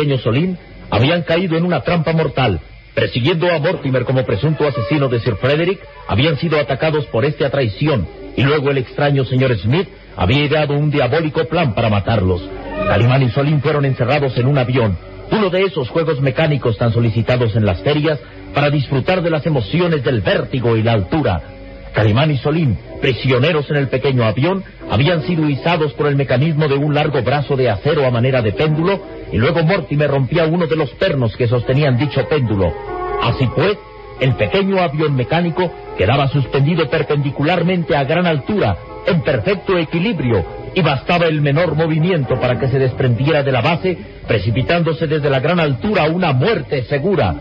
Pequeño Solín habían caído en una trampa mortal. Persiguiendo a Mortimer como presunto asesino de Sir Frederick, habían sido atacados por este a traición, y luego el extraño señor Smith había ideado un diabólico plan para matarlos. Calimán y Solín fueron encerrados en un avión, uno de esos juegos mecánicos tan solicitados en las ferias para disfrutar de las emociones del vértigo y la altura. Calimán y Solín, prisioneros en el pequeño avión, habían sido izados por el mecanismo de un largo brazo de acero a manera de péndulo, y luego Mortimer rompía uno de los pernos que sostenían dicho péndulo. Así pues, el pequeño avión mecánico quedaba suspendido perpendicularmente a gran altura, en perfecto equilibrio, y bastaba el menor movimiento para que se desprendiera de la base, precipitándose desde la gran altura a una muerte segura.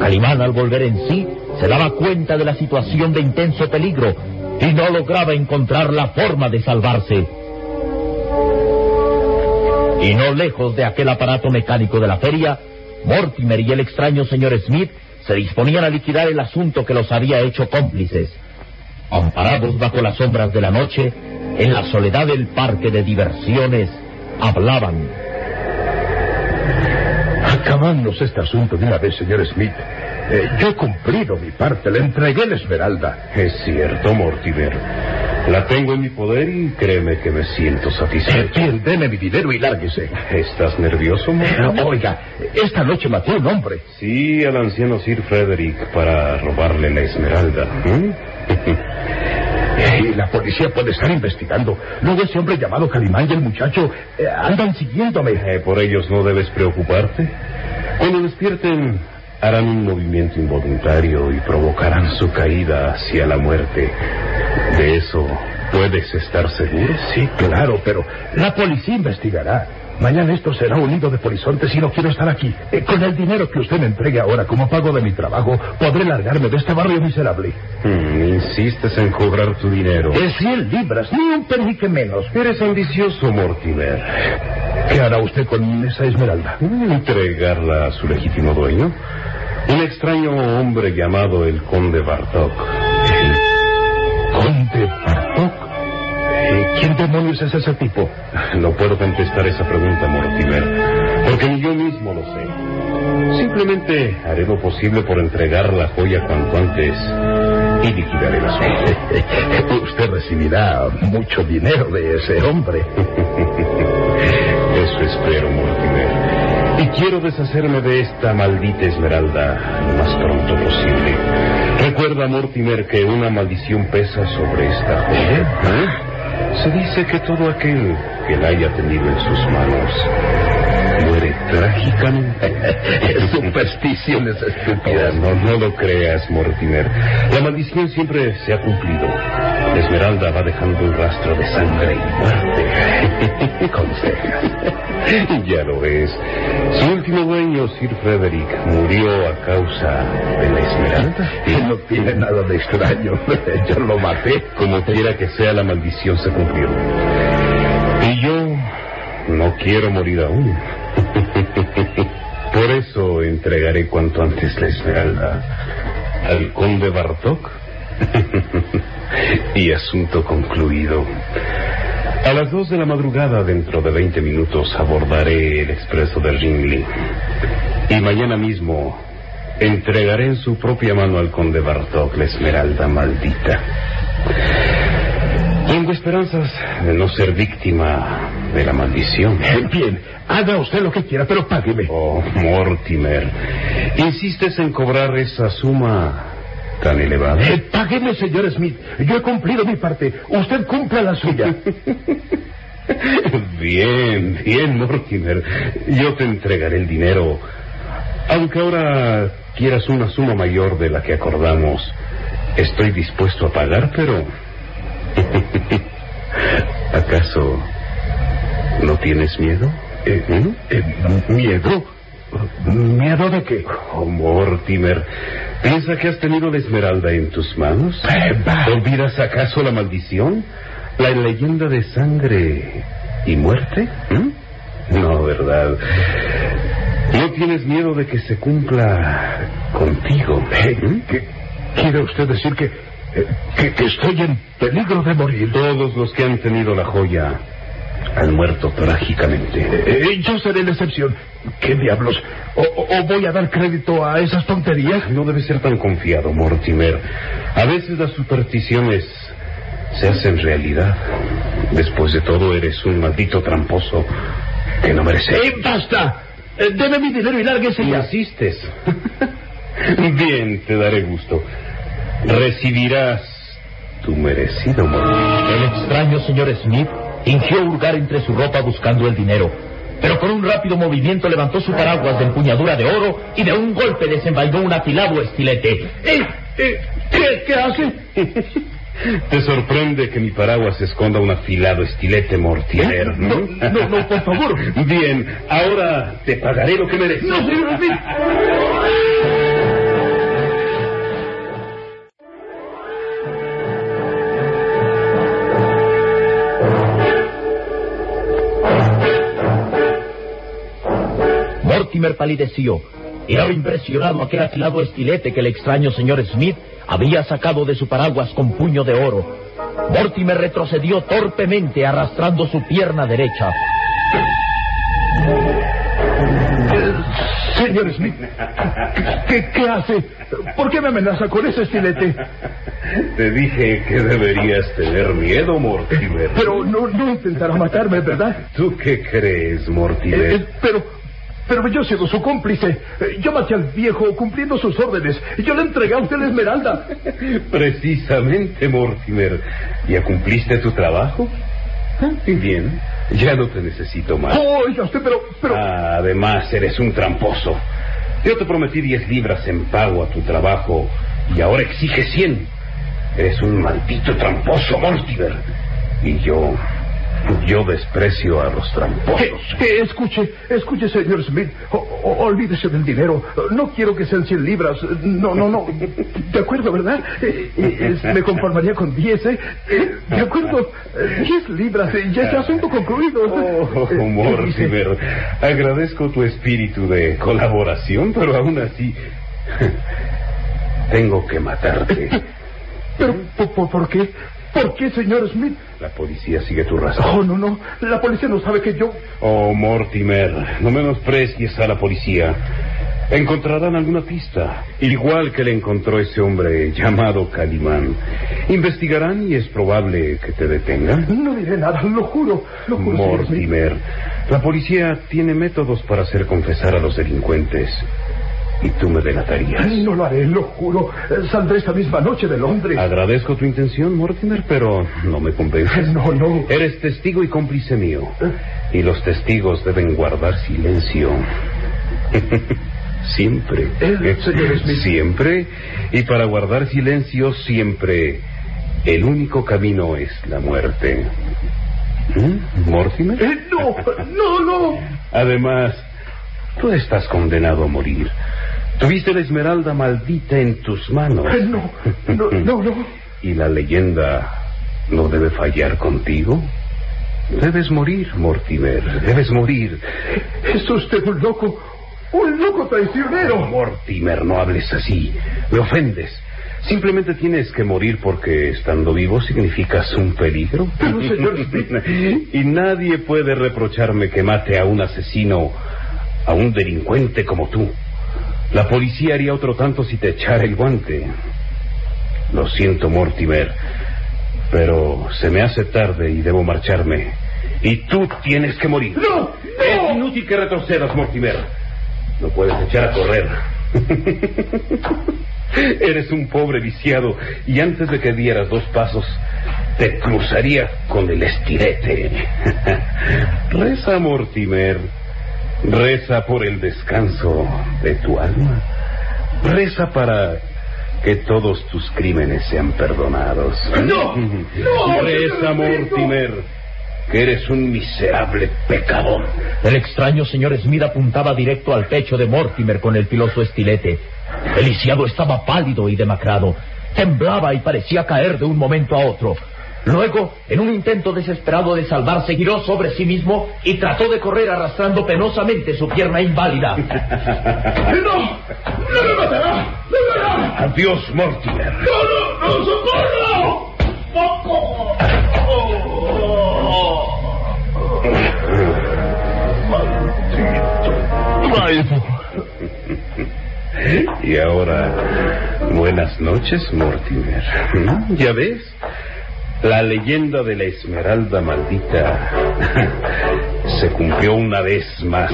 Calimán, al volver en sí, se daba cuenta de la situación de intenso peligro y no lograba encontrar la forma de salvarse. Y no lejos de aquel aparato mecánico de la feria, Mortimer y el extraño señor Smith se disponían a liquidar el asunto que los había hecho cómplices. Amparados bajo las sombras de la noche, en la soledad del parque de diversiones, hablaban. Acabamos este asunto de una vez, señor Smith. Eh, yo he cumplido mi parte, le entregué la esmeralda. Es cierto, Mortimer. La tengo en mi poder y créeme que me siento satisfecho. bien, deme mi dinero y lárguese. ¿Estás nervioso, Mortimer? oiga, esta noche maté a un hombre. Sí, al anciano Sir Frederick para robarle la esmeralda. ¿Mm? Eh, la policía puede estar investigando. Luego ese hombre llamado Calimán y el muchacho eh, andan siguiéndome. Eh, por ellos no debes preocuparte. Cuando despierten, harán un movimiento involuntario y provocarán su caída hacia la muerte. De eso puedes estar seguro. Sí, claro, pero la policía investigará. Mañana esto será un nido de polizontes y no quiero estar aquí. Eh, con el dinero que usted me entregue ahora como pago de mi trabajo, podré largarme de este barrio miserable. Hmm, insistes en cobrar tu dinero. De 100 libras, ni un penique menos. Eres ambicioso, Mortimer. ¿Qué hará usted con esa esmeralda? ¿Entregarla a su legítimo dueño? Un extraño hombre llamado el conde Bartok. ¿Conde Bartok? Eh, ¿Quién demonios es ese tipo? No puedo contestar esa pregunta, Mortimer, porque ni yo mismo lo sé. Simplemente haré lo posible por entregar la joya cuanto antes y liquidaré el asunto. Usted recibirá mucho dinero de ese hombre. Eso espero, Mortimer. Y quiero deshacerme de esta maldita esmeralda lo más pronto posible. Recuerda, Mortimer, que una maldición pesa sobre esta joya. ¿eh? Se dice que todo aquel que la haya tenido en sus manos Supersticiones estúpidas. No, no lo creas, Mortimer. La maldición siempre se ha cumplido. La Esmeralda va dejando un rastro de sangre y muerte. Consejas. ya lo ves. Su último dueño, Sir Frederick, murió a causa de la Esmeralda. No tiene nada de extraño. Yo lo maté. Como quiera que sea, la maldición se cumplió. Y yo no quiero morir aún. Por eso entregaré cuanto antes la esmeralda al conde Bartok. y asunto concluido. A las dos de la madrugada, dentro de veinte minutos, abordaré el expreso de Ringling. Y mañana mismo entregaré en su propia mano al conde Bartok la esmeralda maldita. Esperanzas de no ser víctima de la maldición. Bien, haga usted lo que quiera, pero págueme. Oh, Mortimer, ¿insistes en cobrar esa suma tan elevada? Eh, págueme, señor Smith. Yo he cumplido mi parte. Usted cumpla la suya. bien, bien, Mortimer. Yo te entregaré el dinero. Aunque ahora quieras una suma mayor de la que acordamos, estoy dispuesto a pagar, pero... ¿Acaso no tienes miedo? Eh, eh, ¿Miedo? ¿Miedo de qué? Oh, Mortimer, ¿piensa que has tenido la esmeralda en tus manos? Eh. ¿Olvidas acaso la maldición? ¿La leyenda de sangre y muerte? ¿Mm? No, ¿verdad? ¿No tienes miedo de que se cumpla contigo? ¿Mm? ¿Qué quiere usted decir que, que, que estoy en peligro de morir? Todos los que han tenido la joya han muerto trágicamente. Eh, yo seré la excepción. ¿Qué diablos? ¿O, voy a dar crédito a esas tonterías? No debes ser tan confiado, Mortimer. A veces las supersticiones se hacen realidad. Después de todo, eres un maldito tramposo que no merece. ¡Eh, basta! Eh, deme mi dinero y lárguese ya. Insistes. Bien, te daré gusto. Recibirás tu merecido Mortimer. El extraño señor Smith fingió hurgar entre su ropa buscando el dinero, pero con un rápido movimiento levantó su paraguas de empuñadura de oro y de un golpe desenvainó un afilado estilete. Eh, eh, ¿qué, ¿Qué hace? Te sorprende que mi paraguas esconda un afilado estilete, Mortimer. No, no, no, por favor. Bien, ahora te pagaré lo que mereces. No, señor Smith. Mortimer palideció. Era impresionado aquel afilado estilete que el extraño señor Smith había sacado de su paraguas con puño de oro. Mortimer retrocedió torpemente arrastrando su pierna derecha. Eh, Señor Smith, ¿qué, qué hace? ¿Por qué me amenaza con ese estilete? Te dije que deberías tener miedo, Mortimer. Pero no, no intentará matarme, ¿verdad? ¿Tú qué crees, Eh, Mortimer? eh, pero, pero yo he sido su cómplice. Eh, Yo maté al viejo cumpliendo sus órdenes. Yo le entregué a usted la esmeralda. Precisamente, Mortimer. ¿Ya cumpliste tu trabajo? Bien, ya no te necesito más. Oh, oiga usted, pero, pero... Ah, además, eres un tramposo. Yo te prometí 10 libras en pago a tu trabajo y ahora exiges 100. Eres un maldito tramposo, Mortimer. Y yo, yo desprecio a los ¿Qué, tramposos. qué? Escuche, escuche, señor Smith. O- o- olvídese del dinero. No quiero que sean 100 libras. No, no, no. De acuerdo, ¿verdad? Eh, eh, me conformaría con 10, ¿eh? Eh, De acuerdo. Eh, 10 libras. eh, Ya es asunto concluido. Oh, Eh, Mortimer, agradezco tu espíritu de colaboración, pero aún así tengo que matarte. Pero, ¿por, por, por qué? ¿Por qué, señor Smith? La policía sigue tu rastro. Oh, no, no. La policía no sabe que yo... Oh, Mortimer, no menosprecies a la policía. Encontrarán alguna pista, igual que le encontró ese hombre llamado Calimán. Investigarán y es probable que te detengan. No diré nada, lo juro. Lo juro, señor Smith. Mortimer, la policía tiene métodos para hacer confesar a los delincuentes. Y tú me delatarías. No lo haré, lo juro. Saldré esta misma noche de Londres. Agradezco tu intención, Mortimer, pero no me convences. No, no. Eres testigo y cómplice mío. Y los testigos deben guardar silencio. siempre. Eh, señor Smith. Siempre. Y para guardar silencio, siempre. El único camino es la muerte. ¿Mm? ¿Mortimer? Eh, no, no, no. Además, tú estás condenado a morir. Tuviste la esmeralda maldita en tus manos. No, no, no, no. ¿Y la leyenda no debe fallar contigo? Debes morir, Mortimer. Debes morir. Es usted un loco, un loco traicionero. Mortimer, no hables así. Me ofendes. Simplemente tienes que morir porque estando vivo significas un peligro. Pero, señor y nadie puede reprocharme que mate a un asesino, a un delincuente como tú. La policía haría otro tanto si te echara el guante. Lo siento, Mortimer, pero se me hace tarde y debo marcharme. Y tú tienes que morir. ¡No! Es inútil que retrocedas, Mortimer. No puedes echar a correr. Eres un pobre viciado y antes de que dieras dos pasos te cruzaría con el estirete. Reza, Mortimer. Reza por el descanso de tu alma. Reza para que todos tus crímenes sean perdonados. ¡No! ¡No, Reza! Mortimer, que eres un miserable pecador. El extraño señor Smith apuntaba directo al pecho de Mortimer con el filoso estilete. El lisiado estaba pálido y demacrado. Temblaba y parecía caer de un momento a otro. Luego, en un intento desesperado de salvarse, giró sobre sí mismo y trató de correr arrastrando penosamente su pierna inválida. ¡No! ¡No me matará! ¡No me hará! Adiós, Mortimer. ¡No, no, no! ¡Socorro! Y ahora, buenas noches, Mortimer. ¿Ya ves? La leyenda de la esmeralda maldita se cumplió una vez más.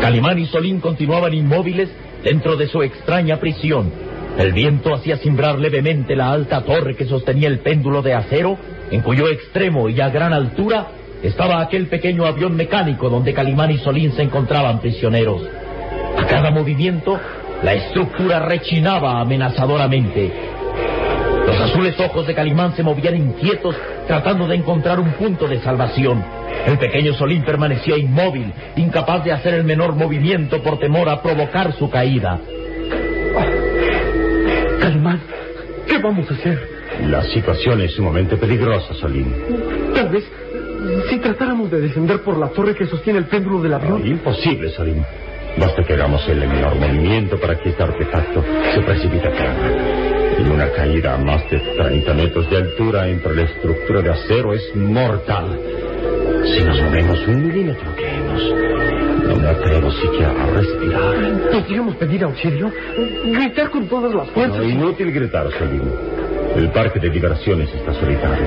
Calimán y Solín continuaban inmóviles dentro de su extraña prisión. El viento hacía cimbrar levemente la alta torre que sostenía el péndulo de acero, en cuyo extremo y a gran altura estaba aquel pequeño avión mecánico donde Calimán y Solín se encontraban prisioneros. A cada movimiento, la estructura rechinaba amenazadoramente. Los azules ojos de Calimán se movían inquietos, tratando de encontrar un punto de salvación. El pequeño Solín permanecía inmóvil, incapaz de hacer el menor movimiento por temor a provocar su caída. Calimán, ¿qué vamos a hacer? La situación es sumamente peligrosa, Solín. Tal vez, si tratáramos de descender por la torre que sostiene el péndulo del avión. Imposible, Solín. Basta que hagamos el menor movimiento para que este artefacto se precipite a. Y una caída a más de 30 metros de altura entre la estructura de acero es mortal. Si nos movemos un milímetro, caemos. No me atrevo siquiera a respirar. ¿Podríamos pedir auxilio? Gritar con todas las fuerzas. No, inútil gritar, Solín. El parque de diversiones está solitario.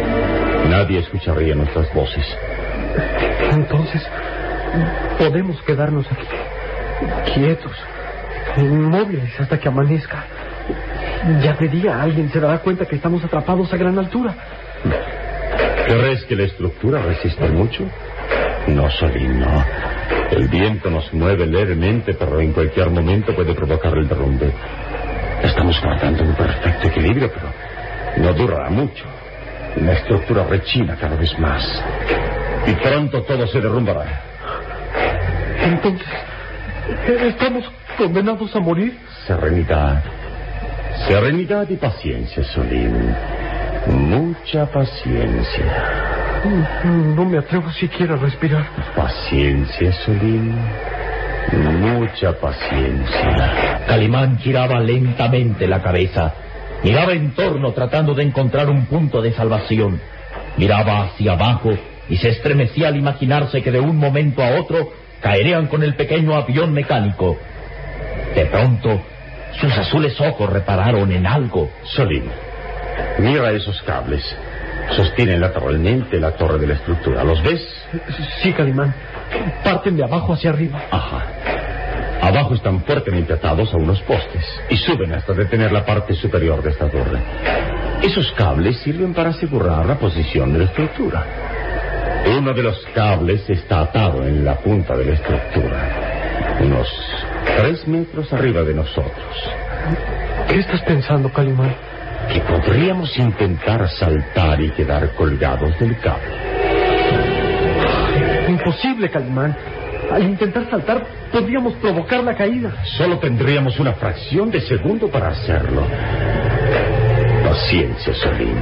Nadie escucharía nuestras voces. Entonces, podemos quedarnos aquí, quietos, inmóviles hasta que amanezca. Ya de día alguien se dará cuenta que estamos atrapados a gran altura. ¿Crees que la estructura resiste mucho? No, Solín, no. El viento nos mueve levemente, pero en cualquier momento puede provocar el derrumbe. Estamos guardando un perfecto equilibrio, pero no durará mucho. La estructura rechina cada vez más. Y pronto todo se derrumbará. Entonces, ¿estamos condenados a morir? Serenidad. Serenidad y paciencia, Solín. Mucha paciencia. No me atrevo siquiera a respirar. Paciencia, Solín. Mucha paciencia. Calimán giraba lentamente la cabeza. Miraba en torno tratando de encontrar un punto de salvación. Miraba hacia abajo y se estremecía al imaginarse que de un momento a otro caerían con el pequeño avión mecánico. De pronto, sus azules ojos repararon en algo. Solín, mira esos cables. Sostienen lateralmente la torre de la estructura. ¿Los ves? Sí, Calimán. Parten de abajo hacia arriba. Ajá. Abajo están fuertemente atados a unos postes y suben hasta detener la parte superior de esta torre. Esos cables sirven para asegurar la posición de la estructura. Uno de los cables está atado en la punta de la estructura, unos tres metros arriba de nosotros. ¿Qué estás pensando, Calimán? Que podríamos intentar saltar y quedar colgados del cable. Imposible, Calimán. Al intentar saltar, podríamos provocar la caída. Solo tendríamos una fracción de segundo para hacerlo. Paciencia, Solín.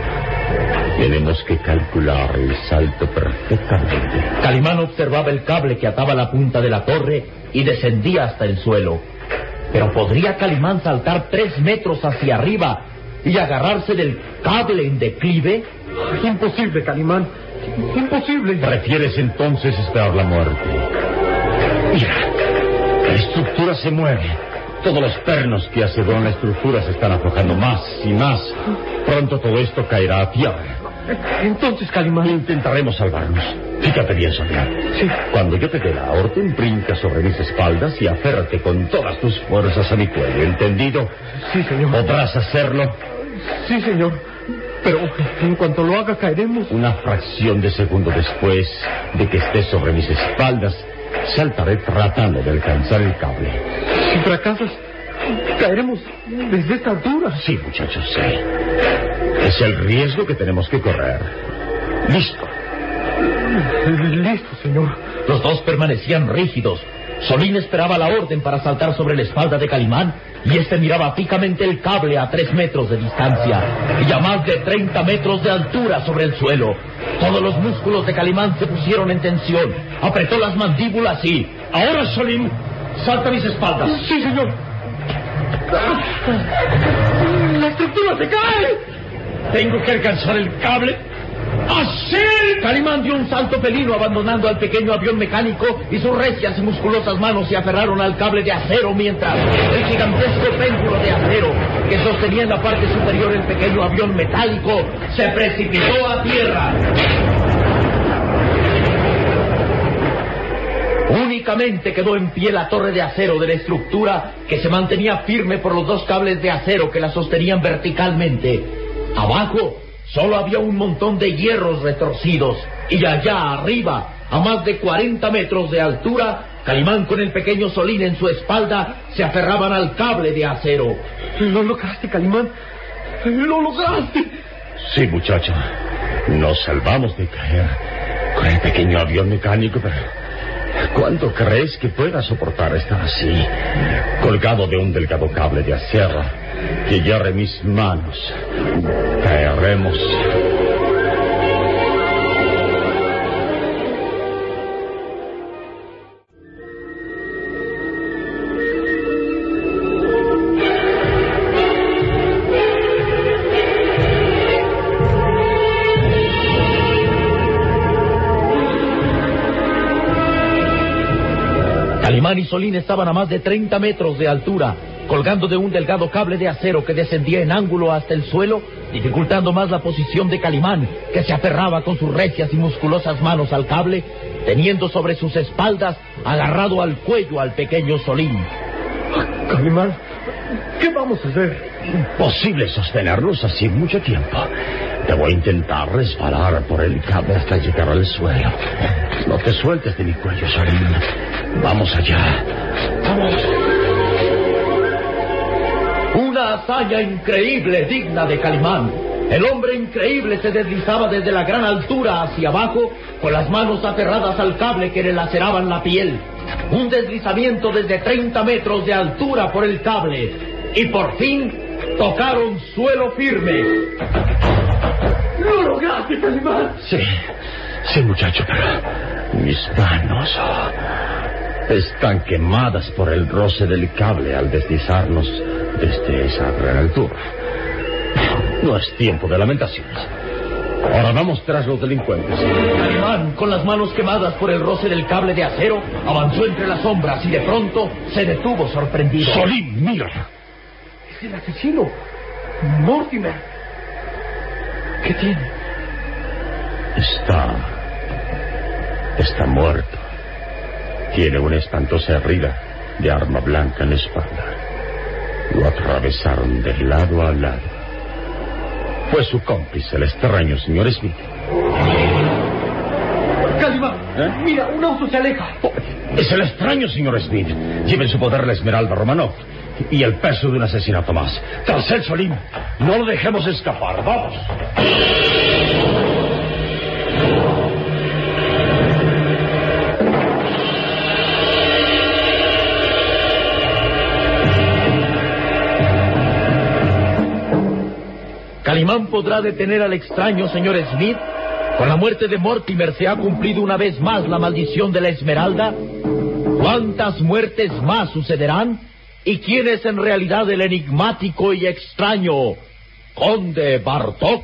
Tenemos que calcular el salto perfectamente. Calimán observaba el cable que ataba la punta de la torre y descendía hasta el suelo. Pero ¿podría Calimán saltar tres metros hacia arriba y agarrarse del cable en declive? Imposible, Calimán. Imposible. ¿Prefieres entonces esperar la muerte? Mira, la estructura se mueve. Todos los pernos que aseguran la estructura se están aflojando más y más. Pronto todo esto caerá a tierra. Entonces, Calimán. Intentaremos salvarnos. Fíjate bien, Sonia. Sí. Cuando yo te dé la orden, brinca sobre mis espaldas y aférrate con todas tus fuerzas a mi cuello. ¿Entendido? Sí, señor. ¿Podrás hacerlo? Sí, señor. Pero en cuanto lo haga, caeremos. Una fracción de segundo después de que estés sobre mis espaldas, saltaré tratando de alcanzar el cable. Si fracasas, caeremos desde esta altura. Sí, muchachos, sí. Es el riesgo que tenemos que correr. Listo. Listo, señor. Los dos permanecían rígidos. Solín esperaba la orden para saltar sobre la espalda de Calimán y este miraba fijamente el cable a tres metros de distancia y a más de 30 metros de altura sobre el suelo. Todos los músculos de Calimán se pusieron en tensión. Apretó las mandíbulas y... Ahora, Solín, salta a mis espaldas. Sí, señor. ¡La estructura se cae! Tengo que alcanzar el cable. ¡Así! Calimán dio un salto felino abandonando al pequeño avión mecánico y sus recias y musculosas manos se aferraron al cable de acero mientras el gigantesco péndulo de acero que sostenía en la parte superior el pequeño avión metálico se precipitó a tierra. Únicamente quedó en pie la torre de acero de la estructura que se mantenía firme por los dos cables de acero que la sostenían verticalmente. Abajo solo había un montón de hierros retorcidos y allá arriba, a más de 40 metros de altura, Calimán con el pequeño Solín en su espalda se aferraban al cable de acero. Lo lograste, Calimán. Lo lograste. Sí, muchacho. Nos salvamos de caer con el pequeño avión mecánico, pero ¿cuánto crees que pueda soportar estar así, colgado de un delgado cable de acero que hierre mis manos? Caeremos. Calimán y Solín estaban a más de 30 metros de altura, colgando de un delgado cable de acero que descendía en ángulo hasta el suelo, dificultando más la posición de Calimán, que se aferraba con sus recias y musculosas manos al cable, teniendo sobre sus espaldas agarrado al cuello al pequeño Solín. Calimán, ¿qué vamos a hacer? Imposible sostenerlos así mucho tiempo. Debo intentar resbalar por el cable hasta llegar al suelo. No te sueltes de mi cuello, Solín. Vamos allá. Vamos. Una hazaña increíble, digna de Calimán. El hombre increíble se deslizaba desde la gran altura hacia abajo, con las manos aferradas al cable que le laceraban la piel. Un deslizamiento desde 30 metros de altura por el cable. Y por fin tocaron suelo firme. Sí, sí, muchacho, pero mis manos oh, están quemadas por el roce del cable al deslizarnos desde esa gran altura. No es tiempo de lamentaciones. Ahora vamos tras los delincuentes. Calimán, con las manos quemadas por el roce del cable de acero, avanzó entre las sombras y de pronto se detuvo sorprendido. Solín, mira. Es el asesino. Mortimer. ¿Qué tiene? Está. Está muerto. Tiene una espantosa herida de arma blanca en la espalda. Lo atravesaron de lado a lado. Fue su cómplice, el extraño señor Smith. Calimán, ¿Eh? mira, un auto se aleja. Oh, es el extraño señor Smith. Lleva en su poder la esmeralda Romanov y el peso de un asesinato más. Tras él, Solín, no lo dejemos escapar. Vamos. ¿Calimán podrá detener al extraño señor Smith? Con la muerte de Mortimer se ha cumplido una vez más la maldición de la Esmeralda. ¿Cuántas muertes más sucederán? ¿Y quién es en realidad el enigmático y extraño Conde Bartok?